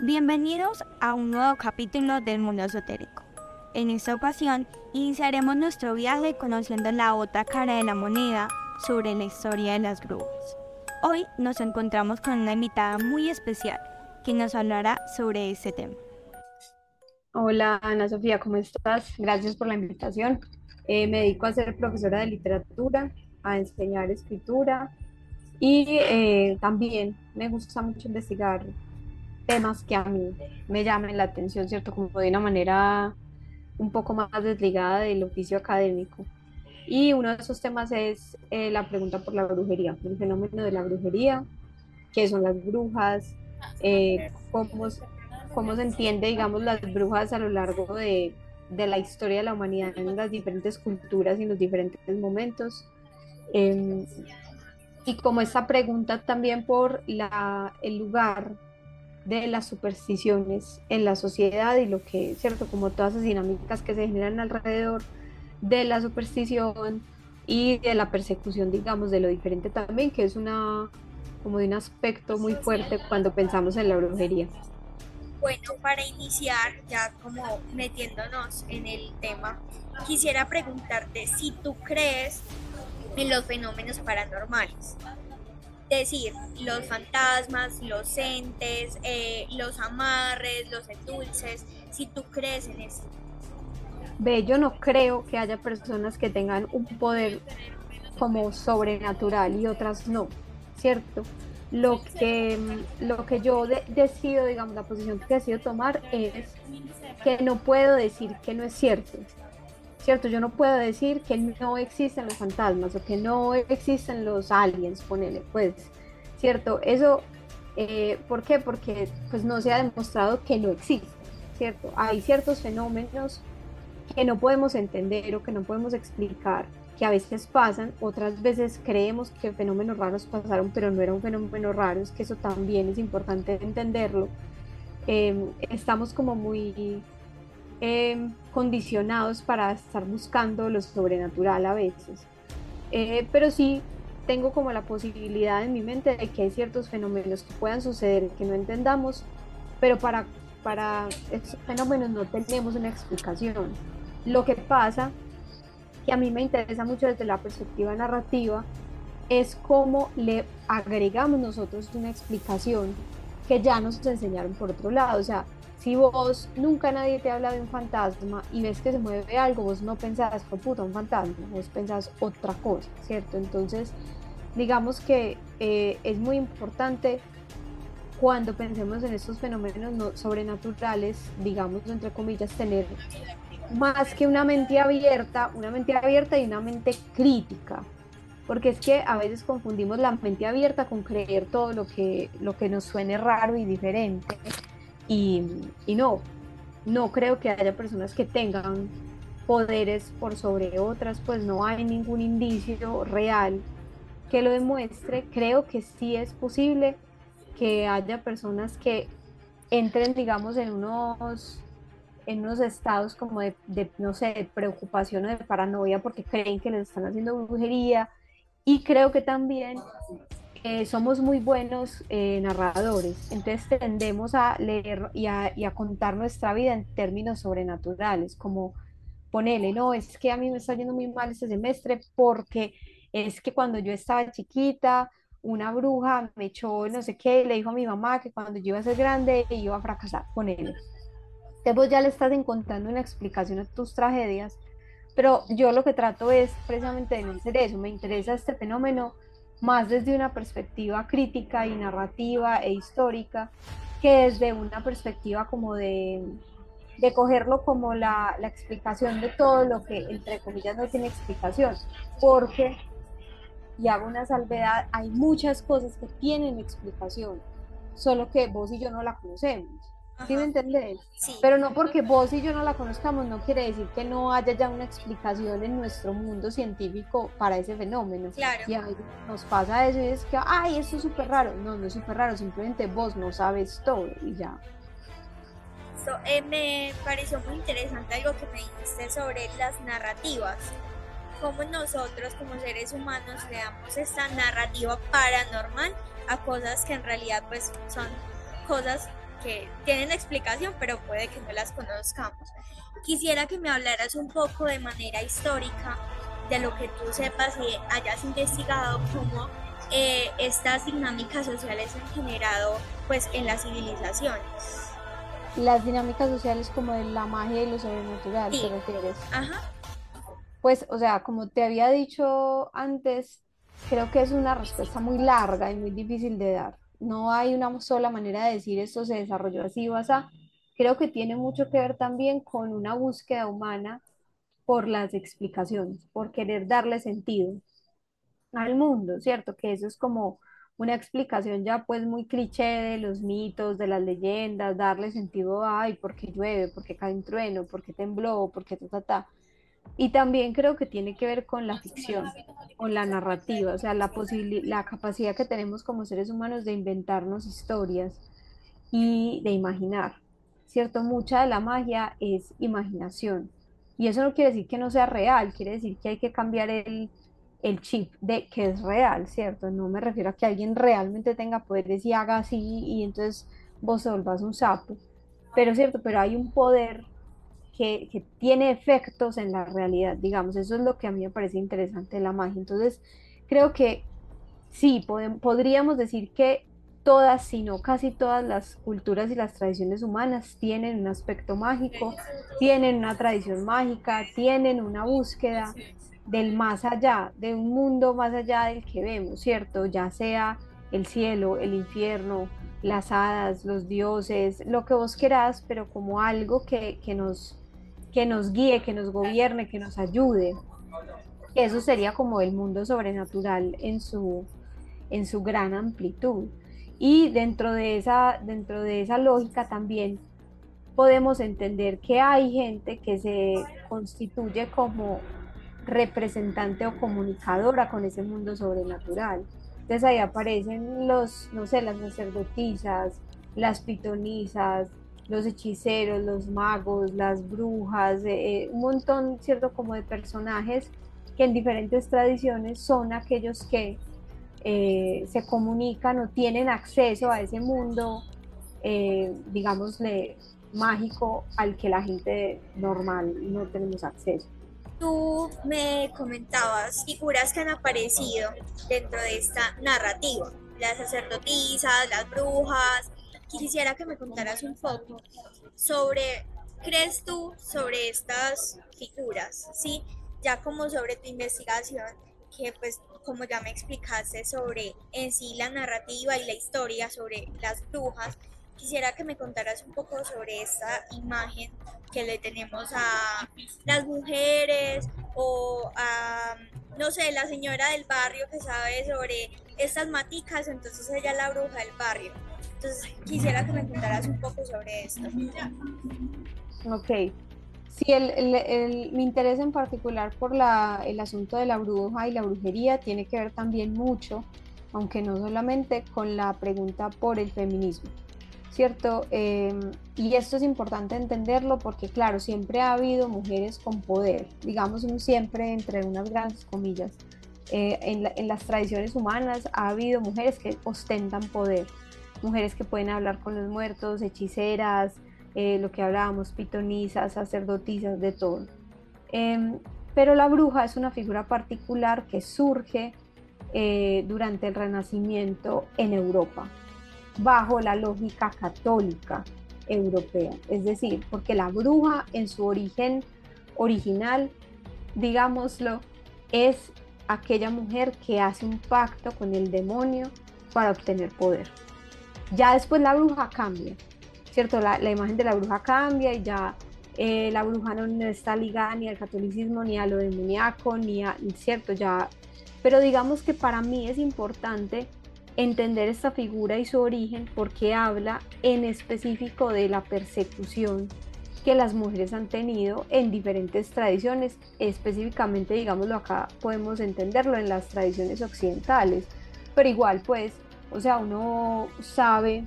Bienvenidos a un nuevo capítulo del mundo esotérico. En esta ocasión iniciaremos nuestro viaje conociendo la otra cara de la moneda sobre la historia de las brujas. Hoy nos encontramos con una invitada muy especial que nos hablará sobre este tema. Hola Ana Sofía, ¿cómo estás? Gracias por la invitación. Eh, me dedico a ser profesora de literatura, a enseñar escritura y eh, también me gusta mucho investigar temas que a mí me llamen la atención, ¿cierto? Como de una manera un poco más desligada del oficio académico. Y uno de esos temas es eh, la pregunta por la brujería, el fenómeno de la brujería, qué son las brujas, cómo, cómo se entiende, digamos, las brujas a lo largo de, de la historia de la humanidad en las diferentes culturas y en los diferentes momentos. Em, y como esta pregunta también por la, el lugar de las supersticiones en la sociedad y lo que, ¿cierto? Como todas esas dinámicas que se generan alrededor de la superstición y de la persecución, digamos, de lo diferente también, que es una como de un aspecto muy fuerte cuando pensamos en la brujería. Bueno, para iniciar, ya como metiéndonos en el tema, quisiera preguntarte si tú crees en los fenómenos paranormales. Decir, los fantasmas, los entes, eh, los amarres, los endulces, si tú crees en eso. Ve, yo no creo que haya personas que tengan un poder como sobrenatural y otras no, ¿cierto? lo que, lo que yo decido, digamos, la posición que decido tomar es que no puedo decir que no es cierto. ¿Cierto? Yo no puedo decir que no existen los fantasmas o que no existen los aliens, ponele, pues, ¿cierto? Eso, eh, ¿por qué? Porque pues no se ha demostrado que no existen, ¿cierto? Hay ciertos fenómenos que no podemos entender o que no podemos explicar que a veces pasan, otras veces creemos que fenómenos raros pasaron, pero no era un fenómeno raro, es que eso también es importante entenderlo. Em, estamos como muy em, condicionados para estar buscando lo sobrenatural a veces, eh, pero sí tengo como la posibilidad en mi mente de que hay ciertos fenómenos que puedan suceder que no entendamos, pero para, para fenómenos no tenemos una explicación. Lo que pasa que a mí me interesa mucho desde la perspectiva narrativa es cómo le agregamos nosotros una explicación que ya nos enseñaron por otro lado. O sea, si vos nunca nadie te habla de un fantasma y ves que se mueve algo, vos no pensás, por puta, un fantasma, vos pensás otra cosa, ¿cierto? Entonces, digamos que eh, es muy importante cuando pensemos en estos fenómenos sobrenaturales, digamos, entre comillas, tener más que una mente abierta, una mente abierta y una mente crítica. Porque es que a veces confundimos la mente abierta con creer todo lo que, lo que nos suene raro y diferente. Y, no, no creo que haya personas que tengan poderes por sobre otras, pues no hay ningún indicio real que lo demuestre. Creo que sí es posible que haya personas que entren, digamos, en unos en unos estados como de, no sé, de preocupación o de paranoia porque creen que les están haciendo brujería. Y creo que también eh, somos muy buenos eh, narradores, entonces tendemos a leer y a, y a, contar nuestra vida en términos sobrenaturales, como ponele, no, es que a mí me está yendo muy mal este semestre porque es que cuando yo estaba chiquita, una bruja me echó no sé qué, le dijo a mi mamá que cuando yo iba a ser grande iba a fracasar, ponele. Vos ya le estás encontrando una explicación a tus tragedias, pero yo lo que trato es precisamente de no hacer eso, me interesa este fenómeno más desde una perspectiva crítica y narrativa e histórica que desde una perspectiva como de, de cogerlo como la, la, explicación de todo lo que entre comillas no tiene explicación, porque, y hago una salvedad, hay muchas cosas que tienen explicación, solo que vos y yo no la conocemos. ¿Sí me entendés? Sí. Pero no porque vos y yo no la conozcamos, no quiere decir que no haya ya una explicación en nuestro mundo científico para ese fenómeno. Claro. Y ahí nos pasa eso y es que, ay, esto es súper raro. No, no es súper raro, simplemente vos no sabes todo y ya. Eh, me pareció muy interesante algo que me dijiste sobre las narrativas. Cómo nosotros como seres humanos le damos esta narrativa paranormal a cosas que en realidad pues son cosas que tienen explicación, pero puede que no las conozcamos. Quisiera que me hablaras un poco de manera histórica de lo que tú sepas y hayas investigado cómo eh, estas dinámicas sociales han generado pues en las civilizaciones. Las dinámicas sociales como de la magia y lo sobrenatural, ¿te refieres? Ajá. Pues, o sea, como te había dicho antes, creo que es una respuesta muy larga y muy difícil de dar. No hay una sola manera de decir esto se desarrolló así o así. Creo que tiene mucho que ver también con una búsqueda humana por las explicaciones, por querer darle sentido al mundo, ¿cierto? Que eso es como una explicación ya pues muy cliché de los mitos, de las leyendas, darle sentido a, ay, ¿por qué llueve? ¿Por qué cae un trueno? ¿Por qué tembló? ¿Por qué ta, ta, ta? Y también creo que tiene que ver con la ficción, con la narrativa, o sea, la, la capacidad que tenemos como seres humanos de inventarnos historias y de imaginar, ¿cierto? Mucha de la magia es imaginación. Y eso no quiere decir que no sea real, quiere decir que hay que cambiar el, el chip de que es real, ¿cierto? No me refiero a que alguien realmente tenga poderes y haga así y entonces vos se volvás un sapo. Pero cierto, pero hay un poder que, que, tiene efectos en la realidad, digamos, eso es lo que a mí me parece interesante de la magia. Entonces, creo que sí, podríamos decir que todas, sino casi todas las culturas y las tradiciones humanas tienen un aspecto mágico, tienen una tradición mágica, tienen una búsqueda del más allá, de un mundo más allá del que vemos, ¿cierto? Ya sea el cielo, el infierno, las hadas, los dioses, lo que vos querás, pero como algo que, nos, que nos guíe, que nos gobierne, que nos ayude. Eso sería como el mundo sobrenatural en su, en su gran amplitud. Y dentro de, esa, dentro de esa lógica también podemos entender que hay gente que se constituye como representante o comunicadora con ese mundo sobrenatural. Entonces ahí aparecen los, no sé, las sacerdotisas, las pitonisas, los hechiceros, los magos, las brujas, eh, eh, un montón, ¿cierto? Como de personajes que en diferentes tradiciones son aquellos que eh, se comunican o tienen acceso a ese mundo, digámosle, mágico al que la gente normal no tenemos acceso. Tú me comentabas figuras que han aparecido dentro de esta narrativa, las sacerdotisas, las brujas. Quisiera que me contaras un poco sobre, ¿crees tú sobre estas figuras? ¿Sí? Ya como sobre tu investigación, que pues como ya me explicaste sobre en sí la narrativa y la historia sobre las brujas, quisiera que me contaras un poco sobre esta imagen que le tenemos a las mujeres o a, no sé, la señora del barrio que sabe sobre estas maticas, entonces ella es la bruja del barrio. Entonces quisiera que me contaras un poco sobre esto. Ok. Sí, el, el, mi interés en particular por la, el asunto de la bruja y la brujería tiene que ver también mucho, aunque no solamente con la pregunta por el feminismo. ¿cierto? Em, y esto es importante entenderlo porque, claro, siempre ha habido mujeres con poder, digamos siempre entre unas grandes comillas. Eh, en, las tradiciones humanas ha habido mujeres que ostentan poder, mujeres que pueden hablar con los muertos, hechiceras, eh, lo que hablábamos, pitonisas, sacerdotisas, de todo. Em, pero la bruja es una figura particular que surge eh, durante el Renacimiento en Europa bajo la lógica católica europea. Es decir, porque la bruja en su origen original, digámoslo, es aquella mujer que hace un pacto con el demonio para obtener poder. Ya después la bruja cambia, ¿cierto? La, imagen de la bruja cambia y ya eh, la bruja no, está ligada ni al catolicismo, ni a lo demoníaco, ni a, ¿cierto? Ya, pero digamos que para mí es importante entender esta figura y su origen porque habla en específico de la persecución que las mujeres han tenido en diferentes tradiciones, específicamente, digámoslo acá, podemos entenderlo en las tradiciones occidentales, pero igual pues, o sea, uno sabe,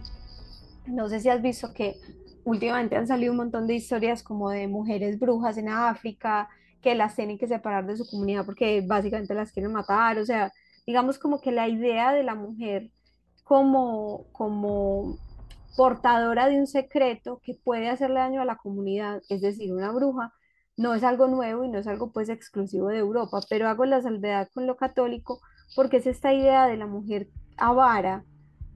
no sé si has visto que últimamente han salido un montón de historias como de mujeres brujas en África, que las tienen que separar de su comunidad porque básicamente las quieren matar, o sea, digamos como que la idea de la mujer como, como portadora de un secreto que puede hacerle daño a la comunidad, es decir, una bruja, no es algo nuevo y no es algo pues exclusivo de Europa, pero hago la salvedad con lo católico porque es esta idea de la mujer avara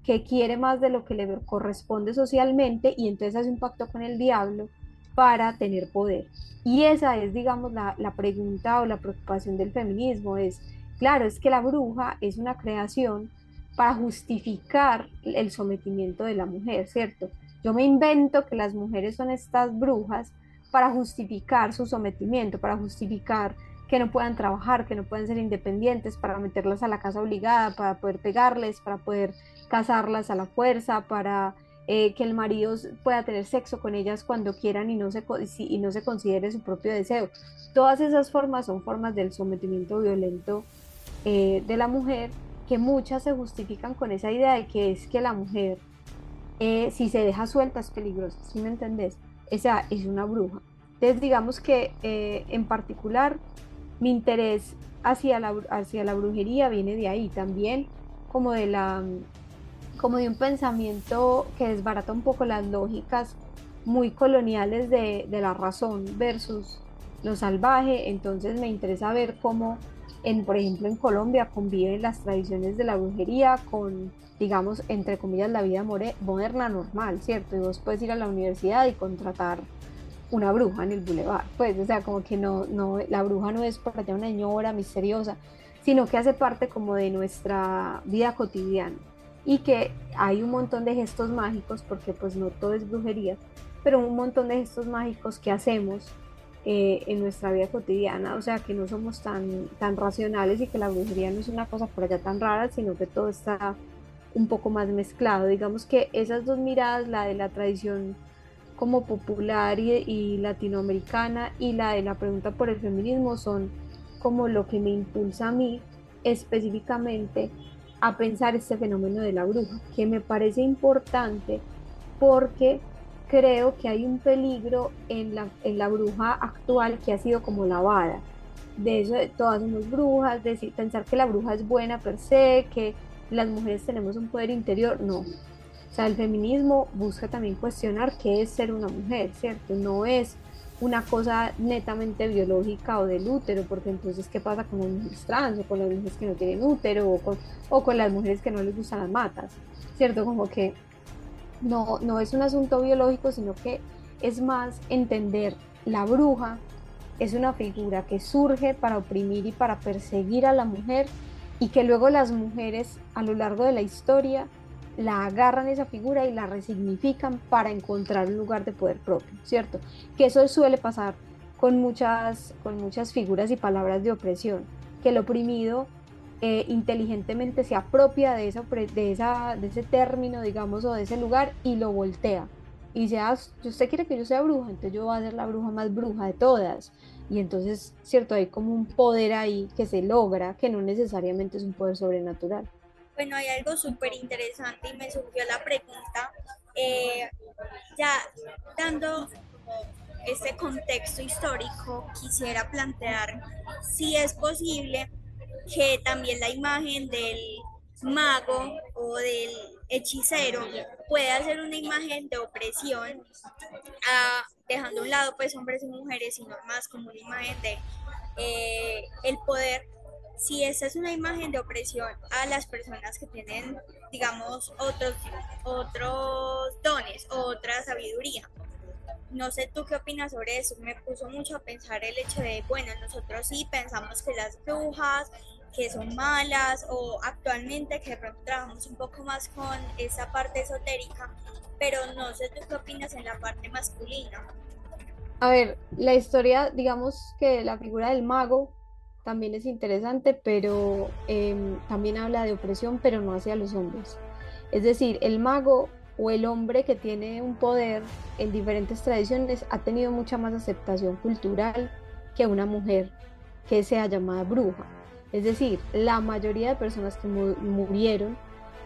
que quiere más de lo que le corresponde socialmente y entonces hace un pacto con el diablo para tener poder. Y esa es, digamos, la, la pregunta o la preocupación del feminismo, es, claro, es que la bruja es una creación para justificar el sometimiento de la mujer, ¿cierto? Yo me invento que las mujeres son estas brujas para justificar su sometimiento, para justificar que no puedan trabajar, que no puedan ser independientes, para meterlas a la casa obligada, para poder pegarles, para poder casarlas a la fuerza, para eh, que el marido pueda tener sexo con ellas cuando quieran y no, se, y no se considere su propio deseo. Todas esas formas son formas del sometimiento violento eh, de la mujer que muchas se justifican con esa idea de que es que la mujer, eh, si se deja suelta, es peligrosa, ¿sí me entendés? Esa es una bruja. Entonces, digamos que en particular mi interés hacia la, hacia la brujería viene de ahí también, como de, la, como de un pensamiento que desbarata un poco las lógicas muy coloniales de, de la razón versus lo salvaje. Entonces, me interesa ver cómo por ejemplo, en Colombia conviven las tradiciones de la brujería con, digamos, entre comillas, la vida moderna normal, ¿cierto? Y vos puedes ir a la universidad y contratar una bruja en el bulevar, pues, o sea, como que no, no, la bruja no es por allá una señora misteriosa, sino que hace parte como de nuestra vida cotidiana y que hay un montón de gestos mágicos, porque pues no todo es brujería, pero un montón de gestos mágicos que hacemos eh, en nuestra vida cotidiana, o sea que no somos tan, tan racionales y que la brujería no es una cosa por allá tan rara, sino que todo está un poco más mezclado. Digamos que esas dos miradas, la de la tradición como popular y, latinoamericana y la de la pregunta por el feminismo son como lo que me impulsa a mí específicamente a pensar este fenómeno de la bruja, que me parece importante porque creo que hay un peligro en la, en la bruja actual que ha sido como lavada. De eso, todas somos brujas, decir, pensar que la bruja es buena per se, que las mujeres tenemos un poder interior, no. O sea, el feminismo busca también cuestionar qué es ser una mujer, ¿cierto? No es una cosa netamente biológica o del útero, porque entonces, ¿qué pasa con las mujeres trans o con las mujeres que no tienen útero o con, o con las mujeres que no les gustan las matas? ¿Cierto? Como que no, no es un asunto biológico, sino que es más entender la bruja es una figura que surge para oprimir y para perseguir a la mujer y que luego las mujeres a lo largo de la historia la agarran esa figura y la resignifican para encontrar un lugar de poder propio, ¿cierto? Que eso suele pasar con muchas, con muchas figuras y palabras de opresión, que el oprimido eh, inteligentemente se apropia de, esa, de, esa, de ese término, digamos, o de ese lugar y lo voltea. Y ah, usted quiere que yo sea bruja, entonces yo voy a ser la bruja más bruja de todas. Y entonces, cierto, hay como un poder ahí que se logra, que no necesariamente es un poder sobrenatural. Bueno, hay algo súper interesante y me surgió la pregunta, eh, ya dando este contexto histórico, quisiera plantear si es posible que también la imagen del mago o del hechicero puede hacer una imagen de opresión, ah, dejando a un lado pues hombres y mujeres, sino más como una imagen de eh, el poder. Si esa es una imagen de opresión a las personas que tienen, digamos, otros, otros dones, otra sabiduría. No sé tú qué opinas sobre eso. Me puso mucho a pensar el hecho de, bueno, nosotros sí pensamos que las brujas que son malas o actualmente que de trabajamos un poco más con esa parte esotérica, pero no sé tú qué opinas en la parte masculina. A ver, la historia, digamos que la figura del mago también es interesante, pero em, también habla de opresión, pero no hacia los hombres. Es decir, el mago o el hombre que tiene un poder en diferentes tradiciones ha tenido mucha más aceptación cultural que una mujer que sea llamada bruja. Es decir, la mayoría de personas que murieron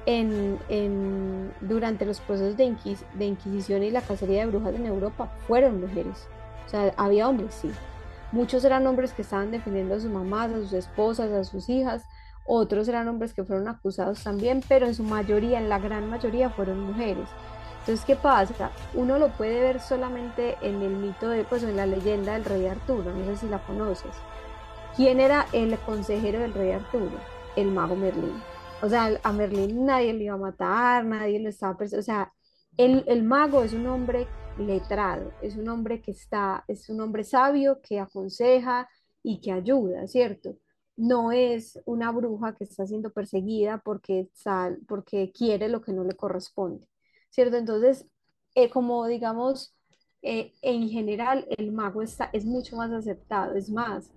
en, durante los procesos de, de, Inquisición y la cacería de brujas en Europa fueron mujeres. O sea, había hombres, sí. Muchos eran hombres que estaban defendiendo a sus mamás, a sus esposas, a sus hijas. Otros eran hombres que fueron acusados también, pero en su mayoría, en la gran mayoría, fueron mujeres. Entonces, ¿qué pasa? Uno lo puede ver solamente en el mito de, pues en la leyenda del rey Arturo, no sé si la conoces. ¿Quién era el consejero del rey Arturo? El mago Merlín. O sea, a Merlín nadie le iba a matar, nadie lo estaba... O sea, el, el mago es un hombre letrado, es un hombre que está, es un hombre sabio que aconseja y que ayuda, ¿cierto? No es una bruja que está siendo perseguida porque, sal, porque quiere lo que no le corresponde, ¿cierto? Entonces, eh, como digamos, eh, en general el mago está, es mucho más aceptado, es más,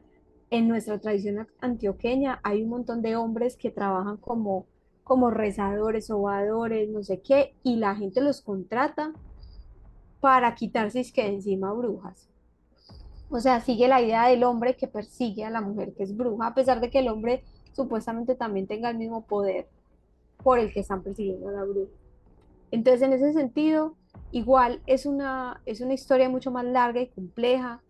en nuestra tradición antioqueña hay un montón de hombres que trabajan como, como rezadores, ovadores, no sé qué, y la gente los contrata para quitarse es que encima brujas. O sea, sigue la idea del hombre que persigue a la mujer que es bruja, a pesar de que el hombre supuestamente también tenga el mismo poder por el que están persiguiendo a la bruja. Entonces, en ese sentido, igual es una, es una historia mucho más larga y compleja.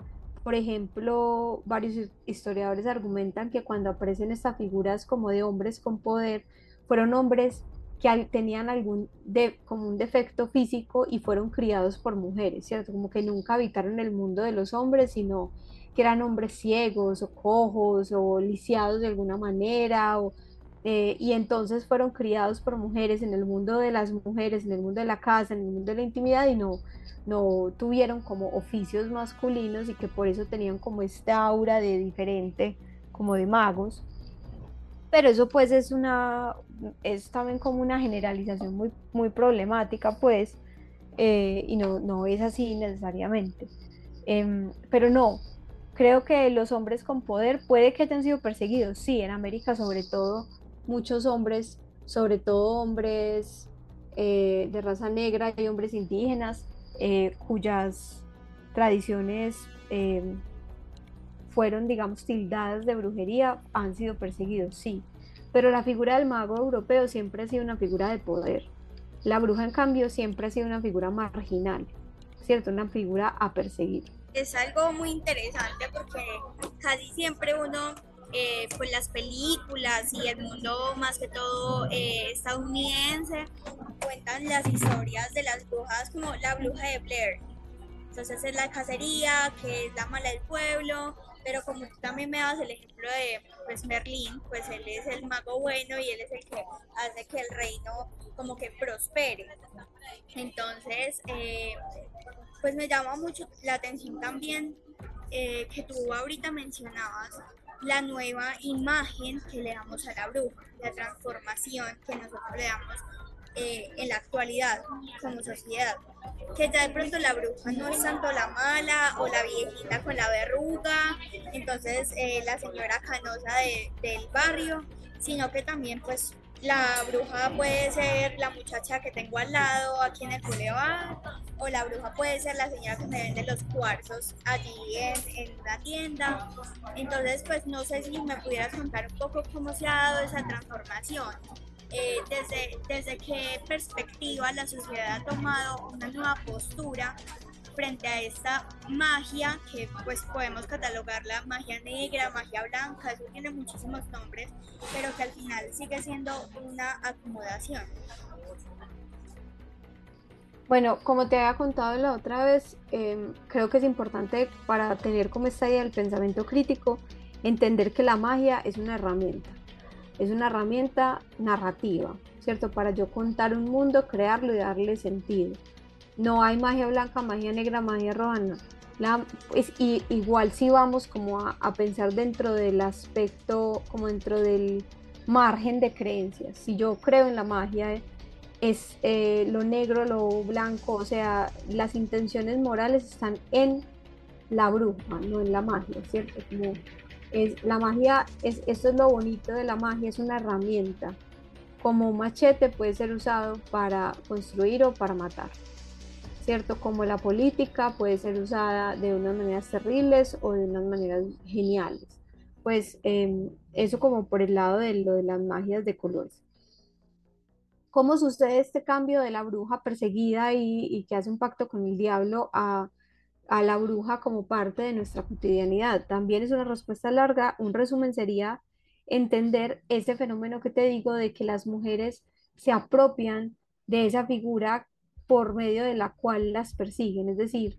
Por ejemplo, varios historiadores argumentan que cuando aparecen estas figuras como de hombres con poder, fueron hombres que tenían algún de, como un defecto físico y fueron criados por mujeres, ¿cierto? Como que nunca habitaron el mundo de los hombres, sino que eran hombres ciegos o cojos o lisiados de alguna manera, o, eh, y entonces fueron criados por mujeres en el mundo de las mujeres, en el mundo de la casa, en el mundo de la intimidad y no, no tuvieron como oficios masculinos y que por eso tenían como esta aura de diferente, como de magos pero eso pues es una, es también como una generalización muy, muy problemática pues, eh, y no, no es así necesariamente. Em, pero no, creo que los hombres con poder puede que hayan sido perseguidos, sí, en América sobre todo, muchos hombres, sobre todo hombres eh, de raza negra y hombres indígenas, eh, cuyas tradiciones em, fueron, digamos, tildadas de brujería, han sido perseguidos, sí. Pero la figura del mago europeo siempre ha sido una figura de poder. La bruja, en cambio, siempre ha sido una figura marginal, ¿cierto? Una figura a perseguir. Es algo muy interesante porque casi siempre uno, eh, pues las películas y el mundo más que todo eh, estadounidense, cuentan las historias de las brujas como la bruja de Blair. Entonces es la cacería, que es la mala del pueblo, pero como tú también me das el ejemplo de pues Merlín, pues él es el mago bueno y él es el que hace que el reino como que prospere. Entonces, eh, pues me llama mucho la atención también eh, que tú ahorita mencionabas la nueva imagen que le damos a la bruja, la transformación que nosotros le damos eh, en la actualidad como sociedad. Que ya de pronto la bruja no es tanto la mala o la viejita con la verruga, entonces eh, la señora canosa del barrio, sino que también pues la bruja puede ser la muchacha que tengo al lado aquí en el boulevard, o la bruja puede ser la señora que me vende los cuarzos allí en, en una tienda. Entonces, pues no sé si me pudieras contar un poco cómo se ha dado esa transformación. Eh, desde, qué perspectiva la sociedad ha tomado una nueva postura frente a esta magia que pues podemos catalogarla magia negra, magia blanca, eso tiene muchísimos nombres, pero que al final sigue siendo una acomodación. Bueno, como te había contado la otra vez, em, creo que es importante para tener como esta idea del pensamiento crítico, entender que la magia es una herramienta es una herramienta narrativa, ¿cierto? Para yo contar un mundo, crearlo y darle sentido. No hay magia blanca, magia negra, magia roja. La, es, igual si vamos como a, pensar dentro del aspecto, como dentro del margen de creencias. Si yo creo en la magia, es eh, lo negro, lo blanco, o sea, las intenciones morales están en la bruja, no en la magia, ¿cierto? La magia, es, esto es lo bonito de la magia, es una herramienta. Como un machete puede ser usado para construir o para matar. ¿Cierto? Como la política puede ser usada de unas maneras terribles o de unas maneras geniales. Pues em, eso como por el lado de lo de las magias de colores. ¿Cómo sucede este cambio de la bruja perseguida y, y que hace un pacto con el diablo a a la bruja como parte de nuestra cotidianidad. También es una respuesta larga. Un resumen sería entender ese fenómeno que te digo de que las mujeres se apropian de esa figura por medio de la cual las persiguen, es decir,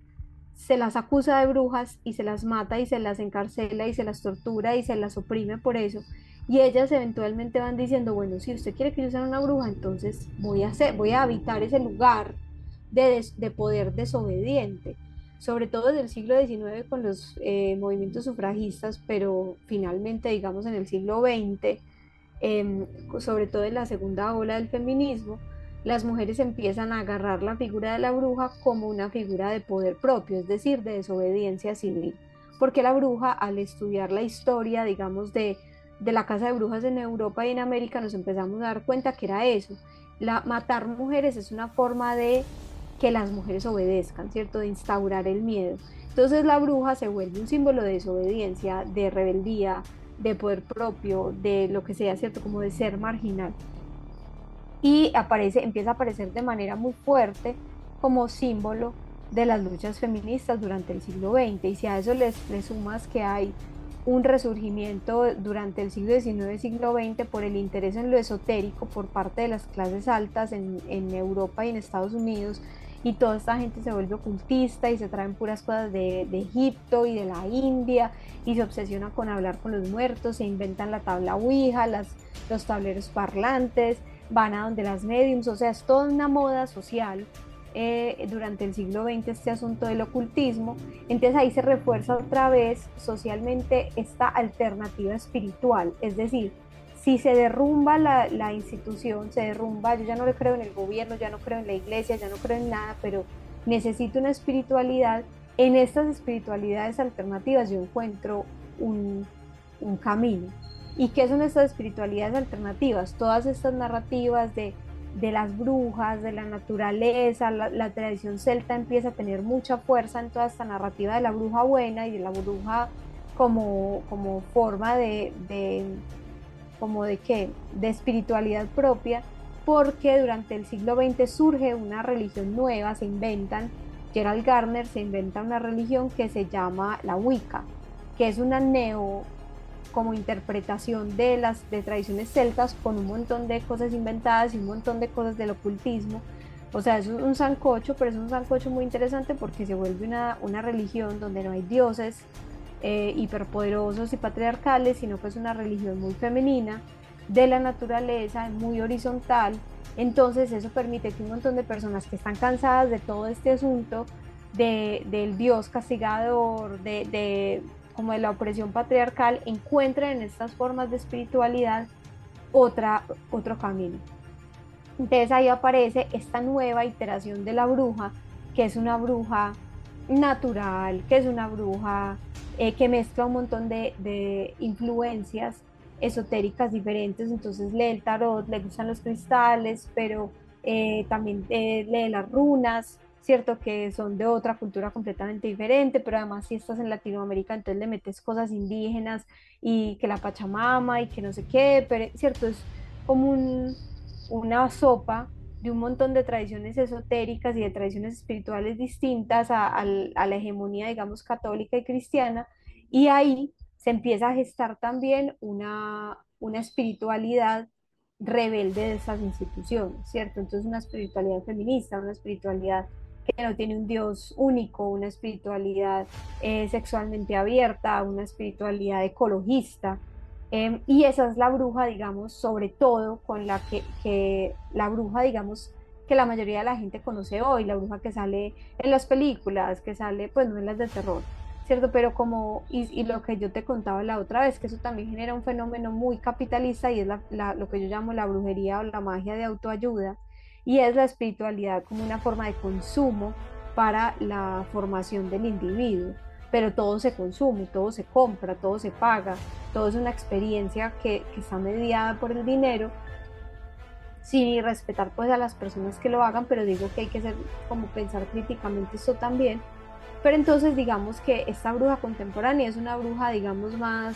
se las acusa de brujas y se las mata y se las encarcela y se las tortura y se las oprime por eso. Y ellas eventualmente van diciendo, bueno, si usted quiere que yo sea una bruja, entonces voy a, hacer, voy a habitar ese lugar de, de poder desobediente sobre todo desde el siglo XIX con los eh, movimientos sufragistas, pero finalmente, digamos, en el siglo XX, em, sobre todo en la segunda ola del feminismo, las mujeres empiezan a agarrar la figura de la bruja como una figura de poder propio, es decir, de desobediencia civil. Porque la bruja, al estudiar la historia, digamos, de, de la casa de brujas en Europa y en América, nos empezamos a dar cuenta que era eso. La, matar mujeres es una forma de que las mujeres obedezcan, ¿cierto? De instaurar el miedo. Entonces la bruja se vuelve un símbolo de desobediencia, de rebeldía, de poder propio, de lo que sea, ¿cierto? Como de ser marginal. Y aparece, empieza a aparecer de manera muy fuerte como símbolo de las luchas feministas durante el siglo XX. Y si a eso les, sumas que hay un resurgimiento durante el siglo XIX y siglo XX por el interés en lo esotérico por parte de las clases altas en, en Europa y en Estados Unidos, y toda esta gente se vuelve ocultista y se traen puras cosas de, Egipto y de la India y se obsesiona con hablar con los muertos, se inventan la tabla Ouija, los tableros parlantes, van a donde las mediums, o sea, es toda una moda social eh, durante el siglo XX este asunto del ocultismo, entonces ahí se refuerza otra vez socialmente esta alternativa espiritual, es decir, si se derrumba la, institución, se derrumba, yo ya no le creo en el gobierno, ya no creo en la iglesia, ya no creo en nada, pero necesito una espiritualidad, en estas espiritualidades alternativas yo encuentro un, camino. ¿Y qué son estas espiritualidades alternativas? Todas estas narrativas de, las brujas, de la naturaleza, la, tradición celta empieza a tener mucha fuerza en toda esta narrativa de la bruja buena y de la bruja como, como forma de como de qué, de espiritualidad propia, porque durante el siglo XX surge una religión nueva, se inventan, Gerald Garner se inventa una religión que se llama la Wicca, que es una neo como interpretación de las de tradiciones celtas con un montón de cosas inventadas y un montón de cosas del ocultismo. O sea, es un sancocho, pero es un sancocho muy interesante porque se vuelve una, una religión donde no hay dioses, eh, hiperpoderosos y patriarcales, sino que es una religión muy femenina, de la naturaleza, muy horizontal. Entonces eso permite que un montón de personas que están cansadas de todo este asunto, de, del Dios castigador, de, de, como de la opresión patriarcal, encuentren en estas formas de espiritualidad otra, otro camino. Entonces ahí aparece esta nueva iteración de la bruja, que es una bruja natural, que es una bruja eh, que mezcla un montón de, influencias esotéricas diferentes, entonces lee el tarot, le gustan los cristales, pero eh, también eh, lee las runas, cierto que son de otra cultura completamente diferente, pero además si estás en Latinoamérica, entonces le metes cosas indígenas y que la Pachamama y que no sé qué, pero cierto, es como una sopa de un montón de tradiciones esotéricas y de tradiciones espirituales distintas a, la hegemonía, digamos, católica y cristiana, y ahí se empieza a gestar también una, una espiritualidad rebelde de esas instituciones, ¿cierto? Entonces una espiritualidad feminista, una espiritualidad que no tiene un Dios único, una espiritualidad eh, sexualmente abierta, una espiritualidad ecologista, Em, y esa es la bruja, digamos, sobre todo con la que, la bruja, digamos, que la mayoría de la gente conoce hoy, la bruja que sale en las películas, que sale, pues no en las de terror, ¿cierto? Pero como, y, lo que yo te contaba la otra vez, que eso también genera un fenómeno muy capitalista y es lo que yo llamo la brujería o la magia de autoayuda, y es la espiritualidad como una forma de consumo para la formación del individuo pero todo se consume, todo se compra, todo se paga, todo es una experiencia que, está mediada por el dinero, sin respetar pues a las personas que lo hagan, pero digo que hay que ser como pensar críticamente esto también. Pero entonces digamos que esta bruja contemporánea es una bruja digamos más,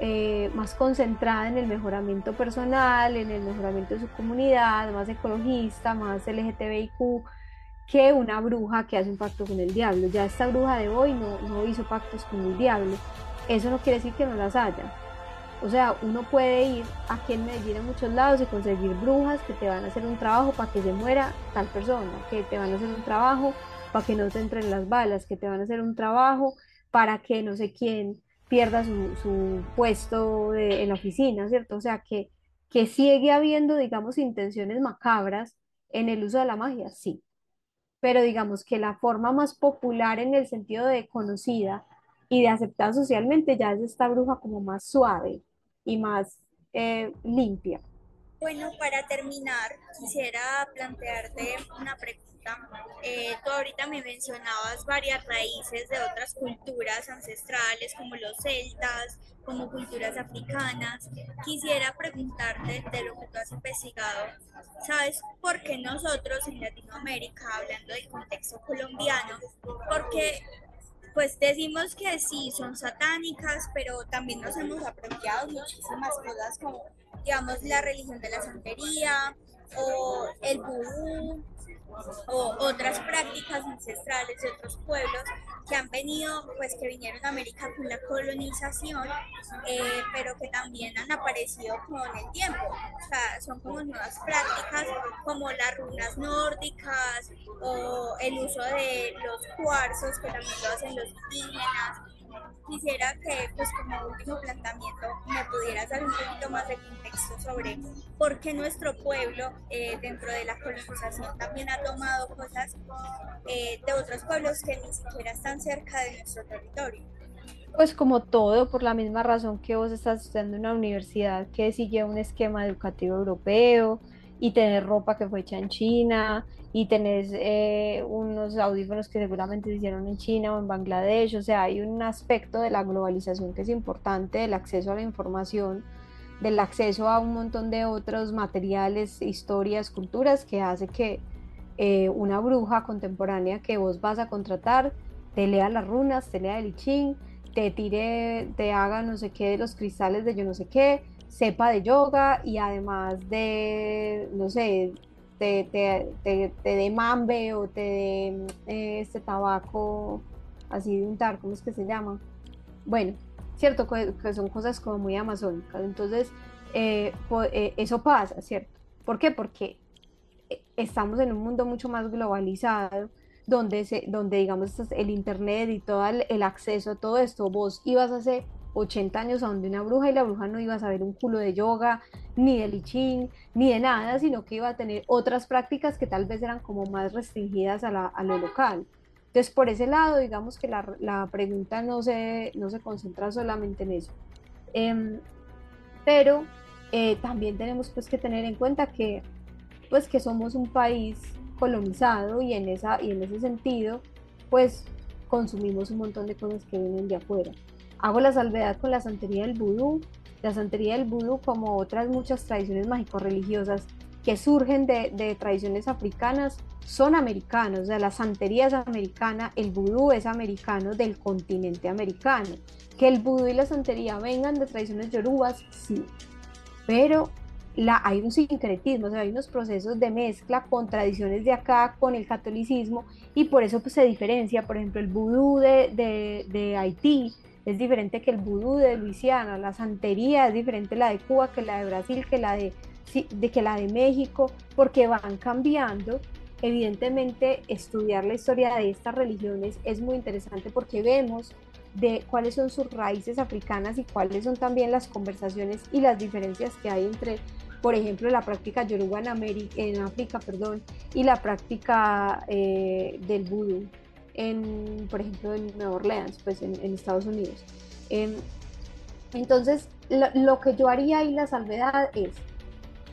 eh, más concentrada en el mejoramiento personal, en el mejoramiento de su comunidad, más ecologista, más LGTBIQ, que una bruja que hace un pacto con el diablo. Ya esta bruja de hoy no, no hizo pactos con el diablo. Eso no quiere decir que no las haya. O sea, uno puede ir aquí en Medellín a muchos lados y conseguir brujas que te van a hacer un trabajo para que se muera tal persona, que te van a hacer un trabajo para que no te entren las balas, que te van a hacer un trabajo para que no sé quién pierda su, puesto en la oficina, ¿cierto? O sea, que, que sigue habiendo, digamos, intenciones macabras en el uso de la magia, sí. Pero digamos que la forma más popular en el sentido de conocida y de aceptada socialmente ya es esta bruja como más suave y más eh, limpia. Bueno, para terminar, quisiera plantearte una pregunta eh, tú ahorita me mencionabas varias raíces de otras culturas ancestrales como los celtas, como culturas africanas. Quisiera preguntarte de lo que tú has investigado, ¿sabes por qué nosotros en Latinoamérica, hablando del contexto colombiano, porque pues decimos que sí, son satánicas, pero también nos hemos apropiado muchísimas cosas como, digamos, la religión de la santería o el vudú o otras prácticas ancestrales de otros pueblos que han venido, pues que vinieron a América con la colonización, eh, pero que también han aparecido con el tiempo. O sea, son como nuevas prácticas como las runas nórdicas o el uso de los cuarzos que también lo hacen los indígenas quisiera que, pues como último planteamiento, me pudieras dar un poquito más de contexto sobre por qué nuestro pueblo, eh, dentro de la colonización, también ha tomado cosas eh, de otros pueblos que ni siquiera están cerca de nuestro territorio. Pues como todo, por la misma razón que vos estás estudiando una universidad que sigue un esquema educativo europeo y tener ropa que fue hecha en China y tenés eh, unos audífonos que seguramente se hicieron en China o en Bangladesh, o sea, hay un aspecto de la globalización que es importante, del acceso a la información, del acceso a un montón de otros materiales, historias, culturas, que hace que eh, una bruja contemporánea que vos vas a contratar te lea las runas, te lea el Ching, te tire, te haga no sé qué de los cristales de yo no sé qué, sepa de yoga y además de, no sé, te, te, dé mambe o te dé eh, este tabaco así de untar, ¿cómo es que se llama? Bueno, cierto, que, son cosas como muy amazónicas. Entonces, eh, eh, eso pasa, ¿cierto? ¿Por qué? Porque estamos en un mundo mucho más globalizado, donde, se, donde digamos, el Internet y todo el, acceso a todo esto, vos ibas a hacer 80 años a donde una bruja y la bruja no iba a saber un culo de yoga, ni de lichín, ni de nada, sino que iba a tener otras prácticas que tal vez eran como más restringidas a, lo local. Entonces, por ese lado, digamos que la, la, pregunta no se, no se concentra solamente en eso. Em, pero eh, también tenemos pues que tener en cuenta que, pues, que somos un país colonizado y en, esa, y en ese sentido, pues consumimos un montón de cosas que vienen de afuera. Hago la salvedad con la santería del vudú, la santería del vudú como otras muchas tradiciones mágico-religiosas que surgen de, tradiciones africanas son americanos, o sea, la santería es americana, el vudú es americano del continente americano. Que el vudú y la santería vengan de tradiciones yorubas, sí, pero la, hay un sincretismo, o sea, hay unos procesos de mezcla con tradiciones de acá, con el catolicismo, y por eso pues, se diferencia, por ejemplo, el vudú de, de, de Haití es diferente que el vudú de Luisiana, la santería es diferente la de Cuba que la de Brasil, que la de, que la de México, porque van cambiando. Evidentemente, estudiar la historia de estas religiones es muy interesante porque vemos de cuáles son sus raíces africanas y cuáles son también las conversaciones y las diferencias que hay entre, por ejemplo, la práctica yoruba en, América, en África perdón, y la práctica eh, del vudú en, por ejemplo, en Nueva Orleans, pues en, Estados Unidos. Em, entonces, lo, que yo haría ahí la salvedad es,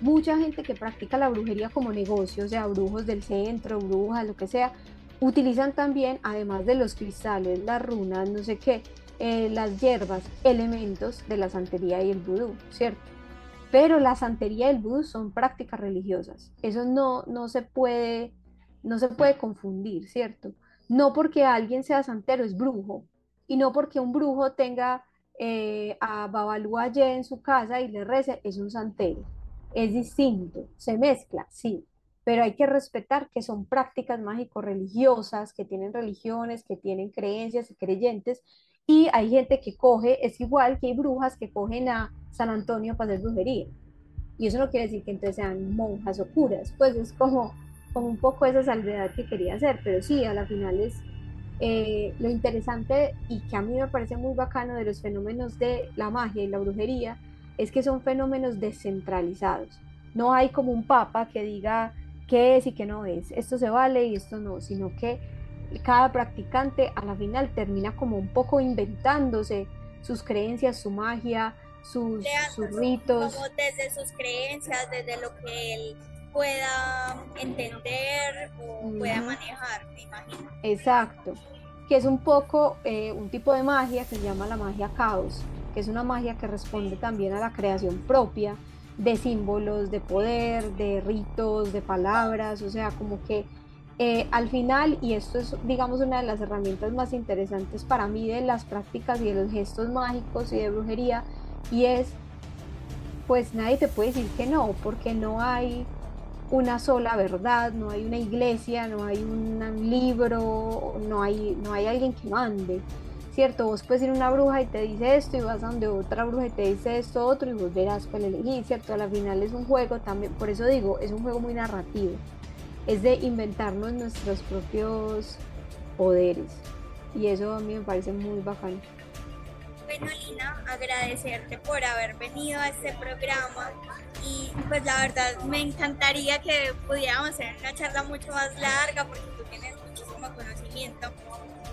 mucha gente que practica la brujería como negocio, o sea, brujos del centro, brujas, lo que sea, utilizan también, además de los cristales, las runas, no sé qué, eh, las hierbas, elementos de la santería y el vudú, ¿cierto? Pero la santería y el vudú son prácticas religiosas. Eso no, no, se puede, no se puede confundir, ¿cierto? No porque alguien sea santero es brujo y no porque un brujo tenga eh, a Babalú en su casa y le rece es un santero. Es distinto, se mezcla, sí, pero hay que respetar que son prácticas mágico-religiosas, que tienen religiones, que tienen creencias y creyentes Y hay gente que coge, es igual que hay brujas que cogen a San Antonio para hacer brujería. Y eso no quiere decir que entonces sean monjas o curas, pues es como, como un poco esa salvedad que quería hacer, pero sí, a la final es eh, lo interesante y que a mí me parece muy bacano de los fenómenos de la magia y la brujería es que son fenómenos descentralizados. No hay como un papa que diga qué es y qué no es, esto se vale y esto no, sino que cada practicante a la final termina como un poco inventándose sus creencias, su magia, sus, sus ritos. Como desde sus creencias, desde lo que él pueda entender o pueda manejar, me imagino. Exacto, que es un poco eh, un tipo de magia que se llama la magia caos, que es una magia que responde también a la creación propia de símbolos, de poder, de ritos, de palabras, o sea, como que eh, al final, y esto es, digamos, una de las herramientas más interesantes para mí de las prácticas y de los gestos mágicos y de brujería, y es, pues nadie te puede decir que no, porque no hay una sola verdad, no hay una iglesia, no hay un libro, no hay, no hay alguien que mande, ¿cierto? Vos puedes ir a una bruja y te dice esto y vas a donde otra bruja y te dice esto otro y vos verás cuál elegir, ¿cierto? Al final es un juego también, por eso digo, es un juego muy narrativo es de inventarnos nuestros propios poderes. Y eso a mí me parece muy bacano. Bueno, Lina, agradecerte por haber venido a este programa y pues la verdad me encantaría que pudiéramos hacer una charla mucho más larga porque tú tienes muchísimo conocimiento.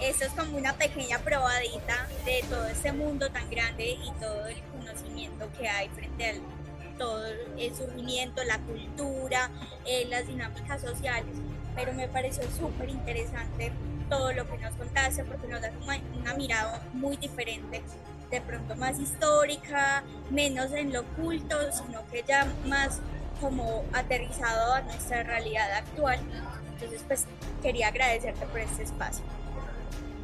Esto es como una pequeña probadita de todo este mundo tan grande y todo el conocimiento que hay frente al todo el surgimiento, la cultura, eh, las dinámicas sociales, pero me pareció súper interesante todo lo que nos contaste porque nos da una, mirada muy diferente, de pronto más histórica, menos en lo oculto, sino que ya más como aterrizado a nuestra realidad actual. Entonces, pues quería agradecerte por este espacio.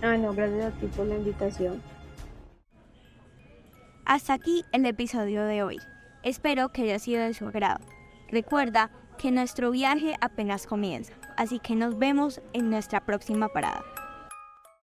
Ah, no, gracias a ti por la invitación. Hasta aquí el episodio de hoy. Espero que haya sido de su agrado. Recuerda que nuestro viaje apenas comienza, así que nos vemos en nuestra próxima parada.